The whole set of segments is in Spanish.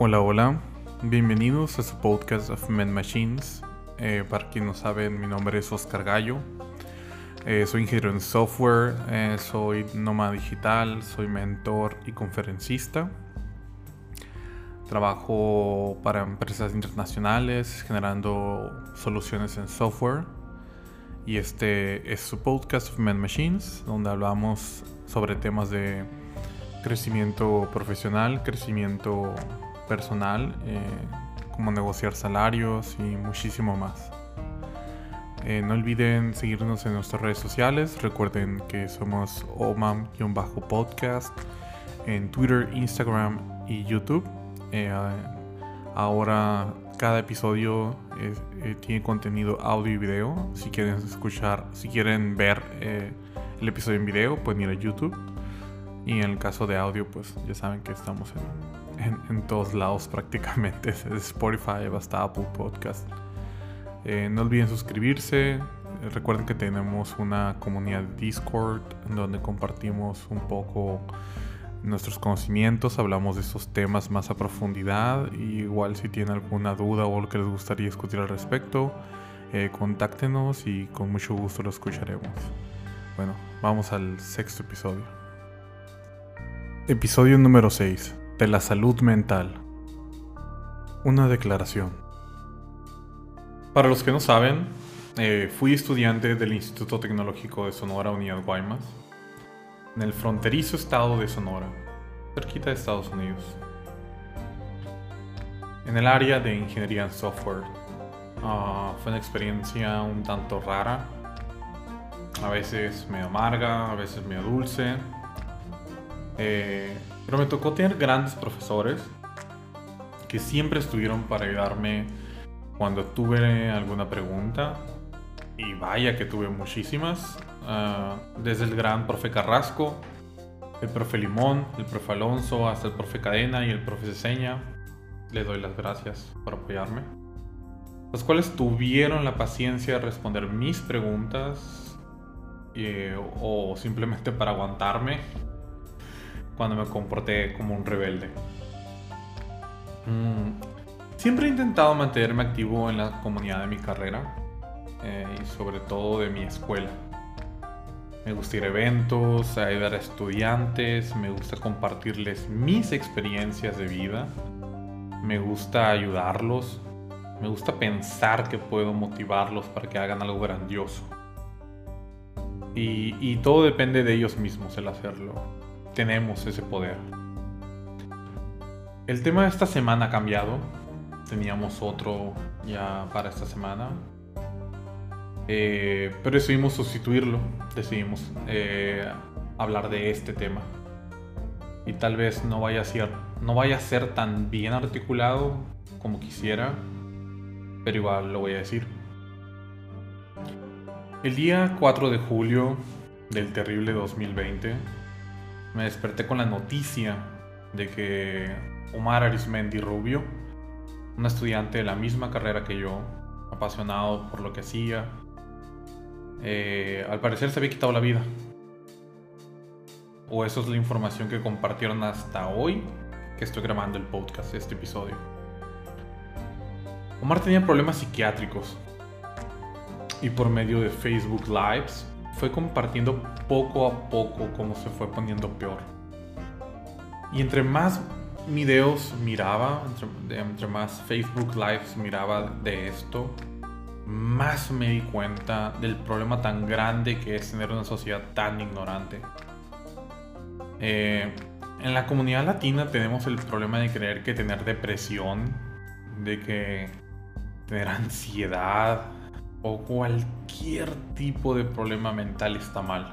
Hola, hola. Bienvenidos a su podcast of Men Machines. Eh, para quien no saben, mi nombre es Oscar Gallo. Eh, soy ingeniero en software, eh, soy nómada digital, soy mentor y conferencista. Trabajo para empresas internacionales generando soluciones en software. Y este es su podcast of Men Machines, donde hablamos sobre temas de crecimiento profesional, crecimiento personal, eh, como negociar salarios y muchísimo más. Eh, no olviden seguirnos en nuestras redes sociales. Recuerden que somos omam-podcast en Twitter, Instagram y YouTube. Eh, ahora cada episodio tiene contenido audio y video. Si quieren escuchar, si quieren ver el episodio en video, pueden ir a YouTube. Y en el caso de audio, pues ya saben que estamos en en, todos lados prácticamente, desde Spotify hasta Apple Podcast. Eh, no olviden suscribirse. Recuerden que tenemos una comunidad Discord donde compartimos un poco nuestros conocimientos, hablamos de estos temas más a profundidad. Y igual si tienen alguna duda o lo que les gustaría discutir al respecto, eh, contáctenos y con mucho gusto lo escucharemos. Bueno, vamos al sexto episodio. Episodio número 6 de la salud mental. Una declaración. Para los que no saben, eh, fui estudiante del Instituto Tecnológico de Sonora Unidad Guaymas, en el fronterizo estado de Sonora, cerquita de Estados Unidos, en el área de ingeniería en software. Ah, fue una experiencia un tanto rara, a veces medio amarga, a veces medio dulce. Eh, pero me tocó tener grandes profesores que siempre estuvieron para ayudarme cuando tuve alguna pregunta. Y vaya que tuve muchísimas. Ah, desde el gran profe Carrasco, el profe Limón, el profe Alonso, hasta el profe Cadena y el profe Ceseña. Les doy las gracias por apoyarme. Los cuales tuvieron la paciencia de responder mis preguntas eh, o simplemente para aguantarme cuando me comporté como un rebelde. Mm, siempre he intentado mantenerme activo en la comunidad de mi carrera eh, y sobre todo de mi escuela. Me gusta ir a eventos, ayudar a estudiantes, me gusta compartirles mis experiencias de vida, me gusta ayudarlos, me gusta pensar que puedo motivarlos para que hagan algo grandioso. Y, y todo depende de ellos mismos el hacerlo tenemos ese poder. El tema de esta semana ha cambiado. Teníamos otro ya para esta semana. Eh, pero decidimos sustituirlo. Decidimos eh, hablar de este tema. Y tal vez no vaya, a ser, no vaya a ser tan bien articulado como quisiera. Pero igual lo voy a decir. El día 4 de julio del terrible 2020 me desperté con la noticia de que Omar Arismendi Rubio, un estudiante de la misma carrera que yo, apasionado por lo que hacía, eh, al parecer se había quitado la vida. O eso es la información que compartieron hasta hoy que estoy grabando el podcast, este episodio. Omar tenía problemas psiquiátricos y por medio de Facebook Lives fue compartiendo poco a poco cómo se fue poniendo peor. Y entre más videos miraba, entre, más Facebook Lives miraba de esto, más me di cuenta del problema tan grande que es tener una sociedad tan ignorante. Eh, en la comunidad latina tenemos el problema de creer que tener depresión, de que tener ansiedad, o cualquier tipo de problema mental está mal.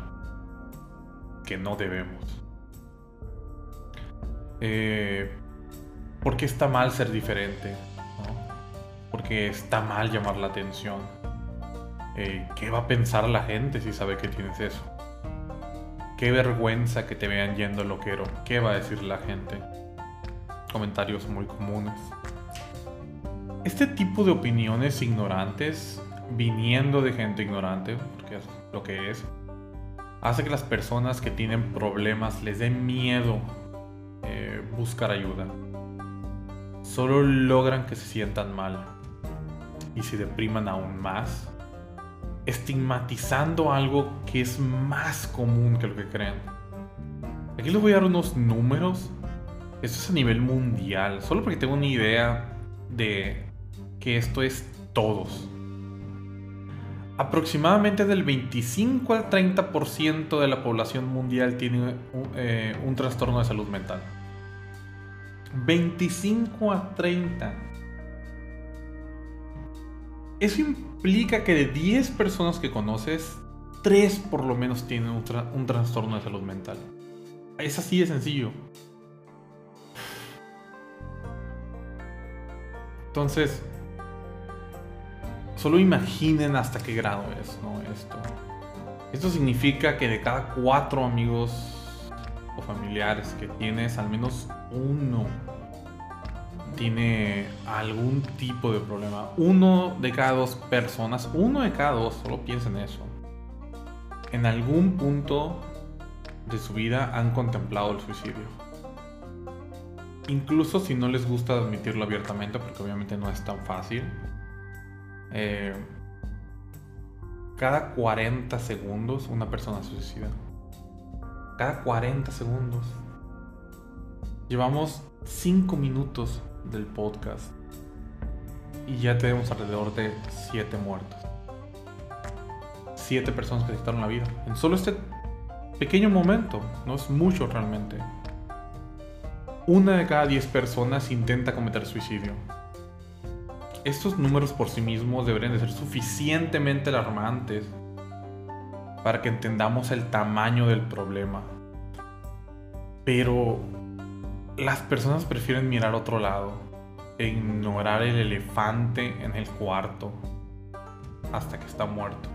Que no debemos. Eh, ¿Por qué está mal ser diferente? Porque está mal llamar la atención. Eh, ¿Qué va a pensar la gente si sabe que tienes eso? Qué vergüenza que te vean yendo loquero. ¿Qué va a decir la gente? Comentarios muy comunes. Este tipo de opiniones ignorantes viniendo de gente ignorante, porque es lo que es, hace que las personas que tienen problemas les den miedo eh, buscar ayuda. solo logran que se sientan mal y se depriman aún más, estigmatizando algo que es más común que lo que creen. Aquí les voy a dar unos números. Esto es a nivel mundial, solo porque tengo una idea de que esto es todos. Aproximadamente del 25 al 30% de la población mundial tiene eh, un trastorno de salud mental. 25 a 30. Eso implica que de 10 personas que conoces, 3 por lo menos tienen un, trastorno de salud mental. Es así de sencillo. Entonces, solo imaginen hasta qué grado es esto. Esto significa que de cada cuatro amigos o familiares que tienes, al menos uno tiene algún tipo de problema. Uno de cada dos personas, uno de cada dos, solo piensen eso. En algún punto de su vida han contemplado el suicidio. Incluso si no les gusta admitirlo abiertamente, porque obviamente no es tan fácil. Eh, cada 40 segundos una persona se suicida. Cada 40 segundos. Llevamos 5 minutos del podcast y ya tenemos alrededor de 7 muertos. 7 personas que quitaron la vida. En solo este pequeño momento. No es mucho realmente. Una de cada 10 personas intenta cometer suicidio. Estos números por sí mismos deberían de ser suficientemente alarmantes para que entendamos el tamaño del problema. Pero las personas prefieren mirar otro lado e ignorar el elefante en el cuarto hasta que está muerto.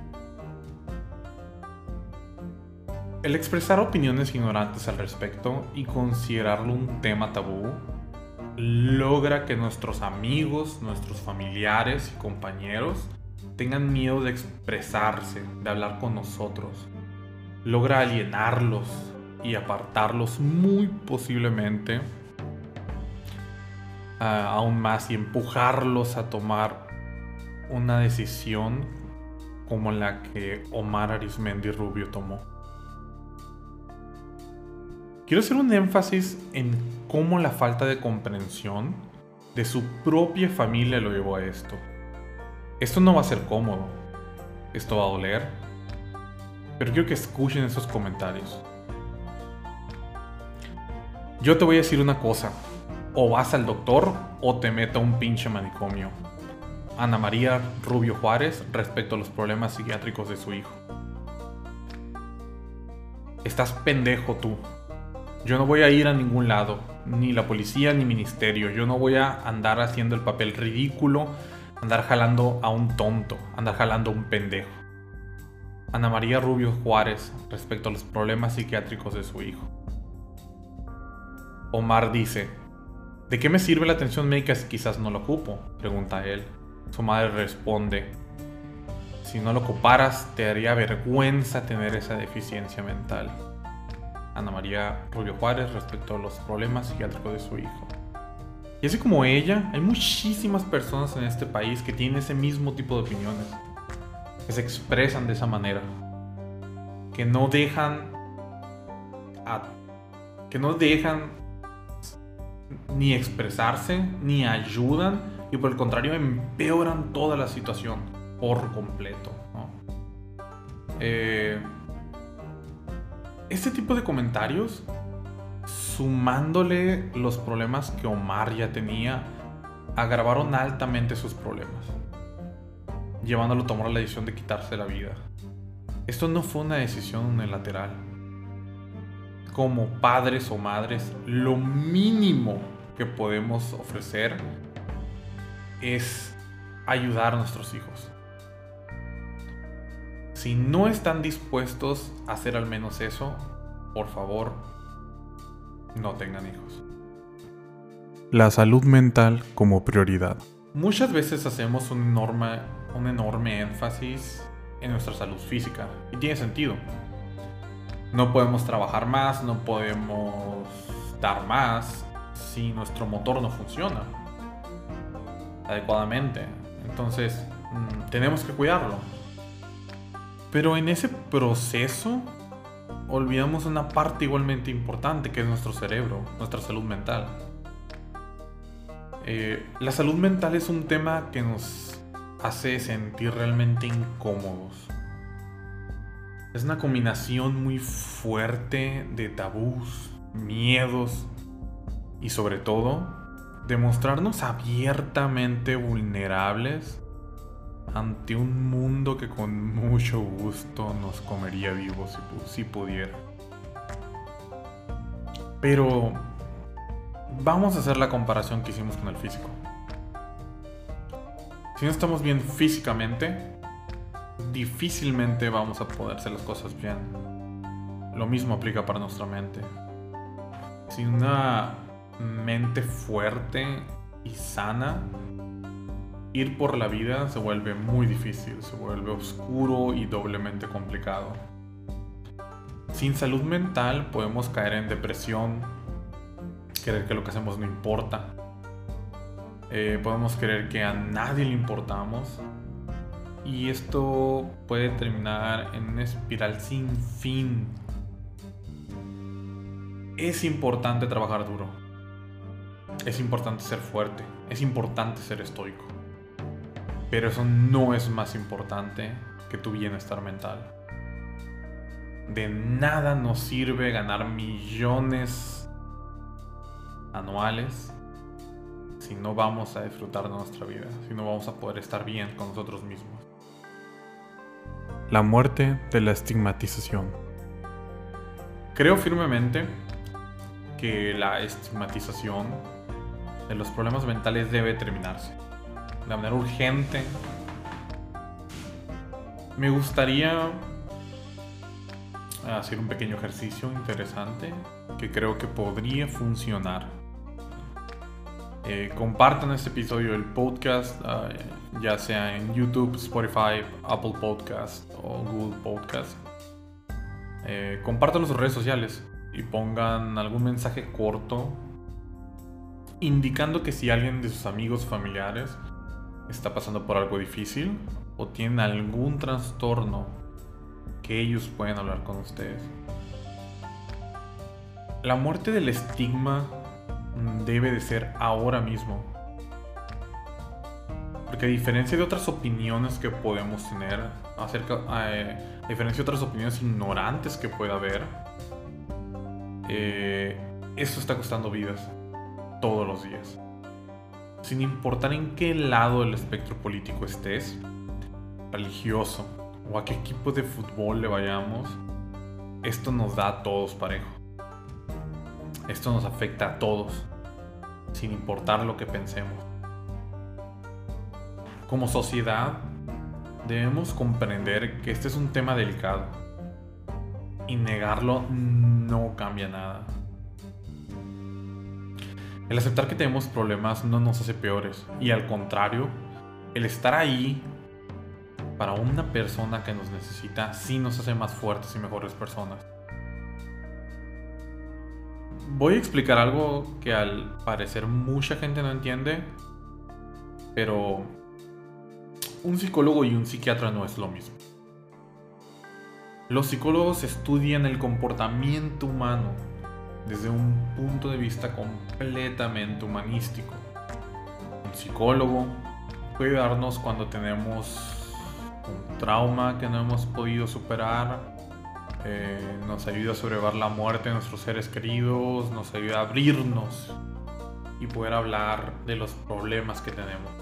El expresar opiniones ignorantes al respecto y considerarlo un tema tabú logra que nuestros amigos, nuestros familiares y compañeros tengan miedo de expresarse, de hablar con nosotros. Logra alienarlos y apartarlos muy posiblemente aún más y empujarlos a tomar una decisión como la que Omar Arismendi Rubio tomó. Quiero hacer un énfasis en cómo la falta de comprensión de su propia familia lo llevó a esto. Esto no va a ser cómodo, esto va a doler, pero quiero que escuchen esos comentarios. Yo te voy a decir una cosa, o vas al doctor o te meto a un pinche manicomio. Ana María Rubio Juárez respecto a los problemas psiquiátricos de su hijo. Estás pendejo tú. Yo no voy a ir a ningún lado, ni la policía ni ministerio. Yo no voy a andar haciendo el papel ridículo, andar jalando a un tonto, andar jalando a un pendejo. Ana María Rubio Juárez respecto a los problemas psiquiátricos de su hijo. Omar dice, ¿de qué me sirve la atención médica si quizás no lo ocupo? Pregunta él. Su madre responde, si no lo ocuparas te daría vergüenza tener esa deficiencia mental. Ana María Rubio Juárez respecto a los problemas psiquiátricos de su hijo. Y así como ella, hay muchísimas personas en este país que tienen ese mismo tipo de opiniones, que se expresan de esa manera, que no dejan que no dejan ni expresarse, ni ayudan, y por el contrario empeoran toda la situación por completo. Eh, este tipo de comentarios, sumándole los problemas que Omar ya tenía, agravaron altamente sus problemas, llevándolo a tomar la decisión de quitarse la vida. Esto no fue una decisión unilateral. Como padres o madres, lo mínimo que podemos ofrecer es ayudar a nuestros hijos. Si no están dispuestos a hacer al menos eso, por favor, no tengan hijos. La salud mental como prioridad. Muchas veces hacemos un enorme, un enorme énfasis en nuestra salud física y tiene sentido. No podemos trabajar más, no podemos dar más si nuestro motor no funciona. adecuadamente. Entonces, mm, tenemos que cuidarlo. Pero en ese proceso olvidamos una parte igualmente importante que es nuestro cerebro, nuestra salud mental. Eh, la salud mental es un tema que nos hace sentir realmente incómodos. Es una combinación muy fuerte de tabús, miedos y sobre todo demostrarnos abiertamente vulnerables ante un mundo que con mucho gusto nos comería vivos si, pudiera. Pero vamos a hacer la comparación que hicimos con el físico. Si no estamos bien físicamente, difícilmente vamos a poder hacer las cosas bien. Lo mismo aplica para nuestra mente. Sin una mente fuerte y sana, ir por la vida se vuelve muy difícil, se vuelve oscuro y doblemente complicado. Sin salud mental podemos caer en depresión, creer que lo que hacemos no importa, eh, podemos creer que a nadie le importamos y esto puede terminar en una espiral sin fin. Es importante trabajar duro. Es importante ser fuerte. Es importante ser estoico. Pero eso no es más importante que tu bienestar mental. De nada nos sirve ganar millones anuales si no vamos a disfrutar de nuestra vida, si no vamos a poder estar bien con nosotros mismos. La muerte de la estigmatización. Creo firmemente que la estigmatización de los problemas mentales debe terminarse de manera urgente. Me gustaría hacer un pequeño ejercicio interesante que creo que podría funcionar. Eh, compartan este episodio del podcast, ah, ya sea en YouTube, Spotify, Apple Podcast o Google Podcast. Eh, compartan sus redes sociales y pongan algún mensaje corto indicando que si alguien de sus amigos familiares está pasando por algo difícil o tiene algún trastorno que ellos pueden hablar con ustedes. La muerte del estigma debe de ser ahora mismo. Porque a diferencia de otras opiniones que podemos tener acerca, eh, a diferencia de otras opiniones ignorantes que pueda haber, eh, esto está costando vidas todos los días sin importar en qué lado del espectro político estés, religioso o a qué equipo de fútbol le vayamos, esto nos da a todos parejo. Esto nos afecta a todos, sin importar lo que pensemos. Como sociedad, debemos comprender que este es un tema delicado y negarlo no cambia nada. El aceptar que tenemos problemas no nos hace peores y al contrario, el estar ahí para una persona que nos necesita sí nos hace más fuertes y mejores personas. Voy a explicar algo que al parecer mucha gente no entiende, pero un psicólogo y un psiquiatra no es lo mismo. Los psicólogos estudian el comportamiento humano desde un punto de vista completamente humanístico. Un psicólogo puede darnos cuando tenemos un trauma que no hemos podido superar, eh, nos ayuda a sobrevivir la muerte de nuestros seres queridos, nos ayuda a abrirnos y poder hablar de los problemas que tenemos.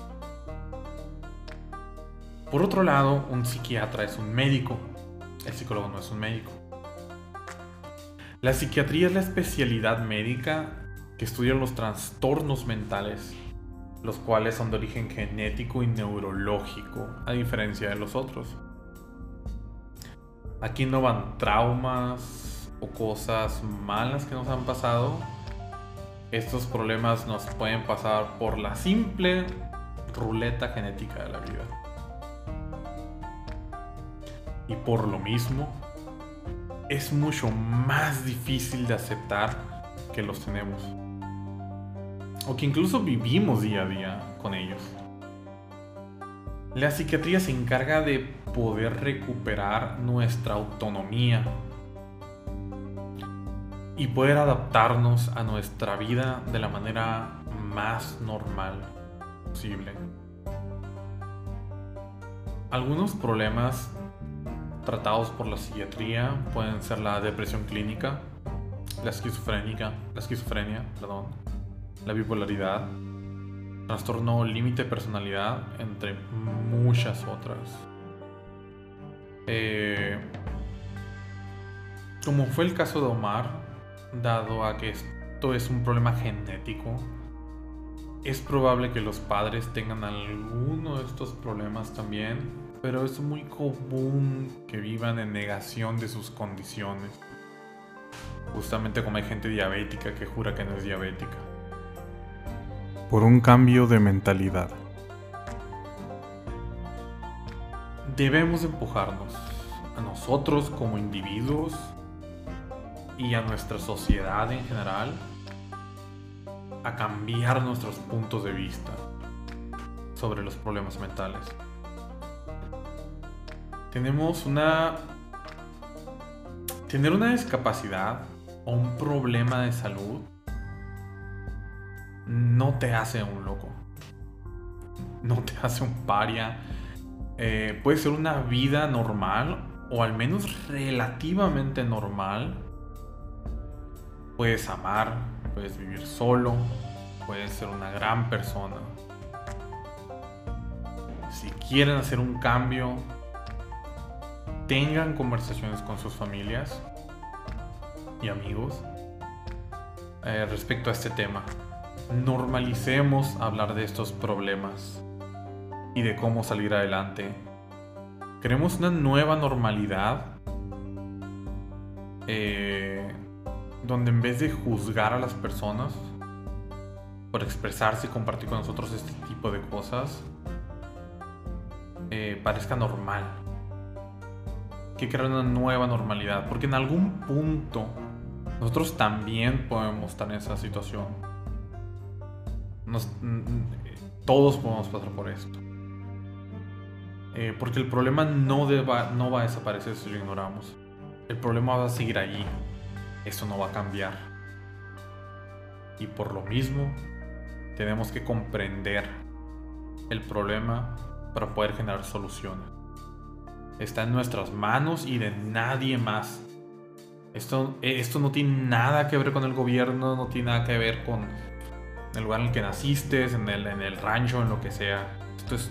Por otro lado, un psiquiatra es un médico, el psicólogo no es un médico. La psiquiatría es la especialidad médica que estudia los trastornos mentales, los cuales son de origen genético y neurológico, a diferencia de los otros. Aquí no van traumas o cosas malas que nos han pasado. Estos problemas nos pueden pasar por la simple ruleta genética de la vida. Y por lo mismo, es mucho más difícil de aceptar que los tenemos. O que incluso vivimos día a día con ellos. La psiquiatría se encarga de poder recuperar nuestra autonomía y poder adaptarnos a nuestra vida de la manera más normal posible. Algunos problemas tratados por la psiquiatría pueden ser la depresión clínica, la esquizofrénica, la esquizofrenia, perdón, la bipolaridad, trastorno límite de personalidad, entre muchas otras. Eh, como fue el caso de Omar, dado a que esto es un problema genético, es probable que los padres tengan alguno de estos problemas también, pero es muy común que vivan en negación de sus condiciones. Justamente como hay gente diabética que jura que no es diabética. Por un cambio de mentalidad. Debemos empujarnos a nosotros como individuos y a nuestra sociedad en general a cambiar nuestros puntos de vista sobre los problemas mentales. Tenemos una... Tener una discapacidad o un problema de salud no te hace un loco. No te hace un paria. Eh, puede ser una vida normal o al menos relativamente normal. Puedes amar, puedes vivir solo, puedes ser una gran persona. Si quieren hacer un cambio, tengan conversaciones con sus familias y amigos eh, respecto a este tema. Normalicemos hablar de estos problemas y de cómo salir adelante. Queremos una nueva normalidad eh, donde en vez de juzgar a las personas por expresarse y compartir con nosotros este tipo de cosas, eh, parezca normal. Que crea una nueva normalidad. Porque en algún punto nosotros también podemos estar en esa situación. todos podemos pasar por esto. Eh, porque el problema no, no va a desaparecer si lo ignoramos. El problema va a seguir allí. Eso no va a cambiar. Y por lo mismo, tenemos que comprender el problema para poder generar soluciones. Está en nuestras manos y de nadie más. Esto, esto no tiene nada que ver con el gobierno, no tiene nada que ver con el lugar en el que naciste, en el, en el rancho, en lo que sea. Esto es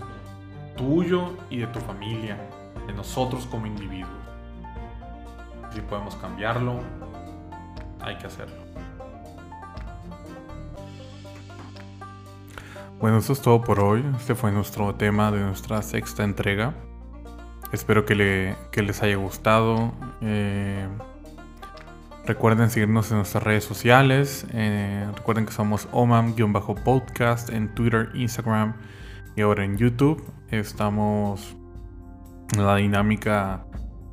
tuyo y de tu familia, de nosotros como individuos. Si podemos cambiarlo, hay que hacerlo. Bueno, eso es todo por hoy. Este fue nuestro tema de nuestra sexta entrega. Espero que, les haya gustado. Eh, recuerden seguirnos en nuestras redes sociales. Eh, recuerden que somos omam-podcast en Twitter, Instagram y ahora en YouTube. Estamos en la dinámica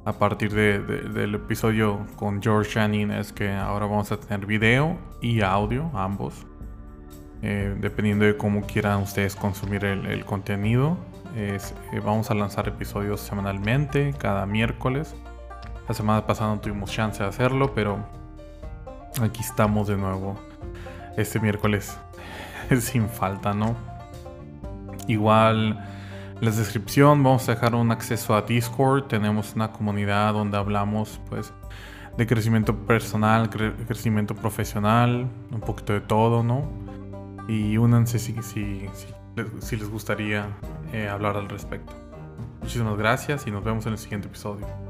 a partir del episodio con George Shannon es que ahora vamos a tener video y audio, ambos. Eh, dependiendo de cómo quieran ustedes consumir el, contenido. Eh, vamos a lanzar episodios semanalmente, cada miércoles. La semana pasada no tuvimos chance de hacerlo, pero aquí estamos de nuevo. Este miércoles sin falta, ¿no? Igual la descripción vamos a dejar un acceso a Discord. Tenemos una comunidad donde hablamos pues de crecimiento personal, crecimiento profesional, un poquito de todo, ¿no? Y únanse si, si, si, les gustaría eh, hablar al respecto. Muchísimas gracias y nos vemos en el siguiente episodio.